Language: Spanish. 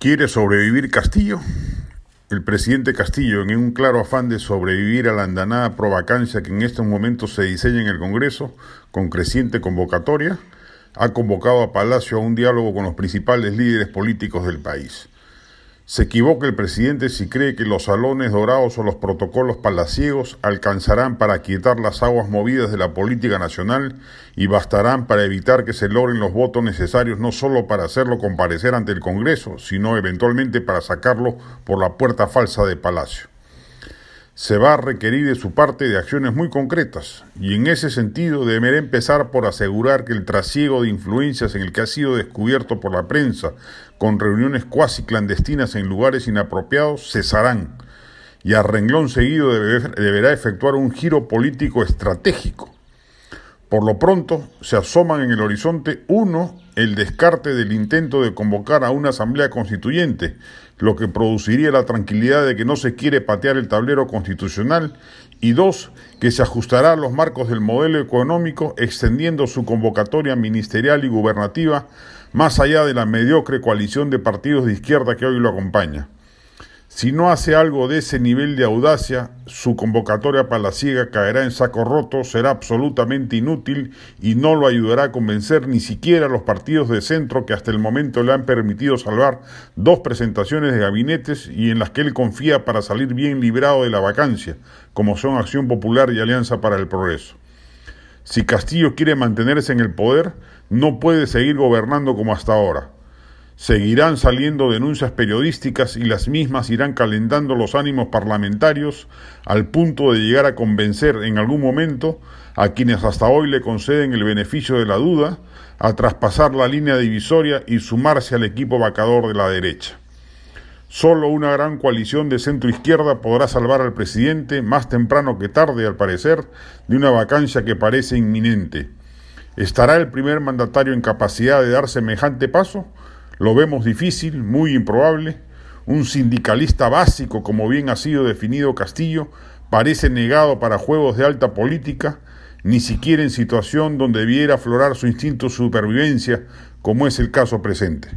¿Quiere sobrevivir Castillo? El presidente Castillo, en un claro afán de sobrevivir a la andanada provacancia que en estos momentos se diseña en el Congreso, con creciente convocatoria, ha convocado a Palacio a un diálogo con los principales líderes políticos del país. Se equivoca el presidente si cree que los salones dorados o los protocolos palaciegos alcanzarán para quietar las aguas movidas de la política nacional y bastarán para evitar que se logren los votos necesarios no solo para hacerlo comparecer ante el Congreso, sino eventualmente para sacarlo por la puerta falsa de Palacio se va a requerir de su parte de acciones muy concretas, y en ese sentido deberá empezar por asegurar que el trasiego de influencias en el que ha sido descubierto por la prensa, con reuniones cuasi clandestinas en lugares inapropiados, cesarán, y a renglón seguido deberá efectuar un giro político estratégico. Por lo pronto, se asoman en el horizonte uno, el descarte del intento de convocar a una asamblea constituyente, lo que produciría la tranquilidad de que no se quiere patear el tablero constitucional, y dos, que se ajustará a los marcos del modelo económico extendiendo su convocatoria ministerial y gubernativa más allá de la mediocre coalición de partidos de izquierda que hoy lo acompaña. Si no hace algo de ese nivel de audacia, su convocatoria palaciega caerá en saco roto, será absolutamente inútil y no lo ayudará a convencer ni siquiera a los partidos de centro que hasta el momento le han permitido salvar dos presentaciones de gabinetes y en las que él confía para salir bien librado de la vacancia, como son Acción Popular y Alianza para el Progreso. Si Castillo quiere mantenerse en el poder, no puede seguir gobernando como hasta ahora. Seguirán saliendo denuncias periodísticas y las mismas irán calentando los ánimos parlamentarios al punto de llegar a convencer en algún momento a quienes hasta hoy le conceden el beneficio de la duda a traspasar la línea divisoria y sumarse al equipo vacador de la derecha. Solo una gran coalición de centro izquierda podrá salvar al presidente, más temprano que tarde al parecer, de una vacancia que parece inminente. ¿Estará el primer mandatario en capacidad de dar semejante paso? Lo vemos difícil, muy improbable. Un sindicalista básico, como bien ha sido definido Castillo, parece negado para juegos de alta política, ni siquiera en situación donde debiera aflorar su instinto de supervivencia, como es el caso presente.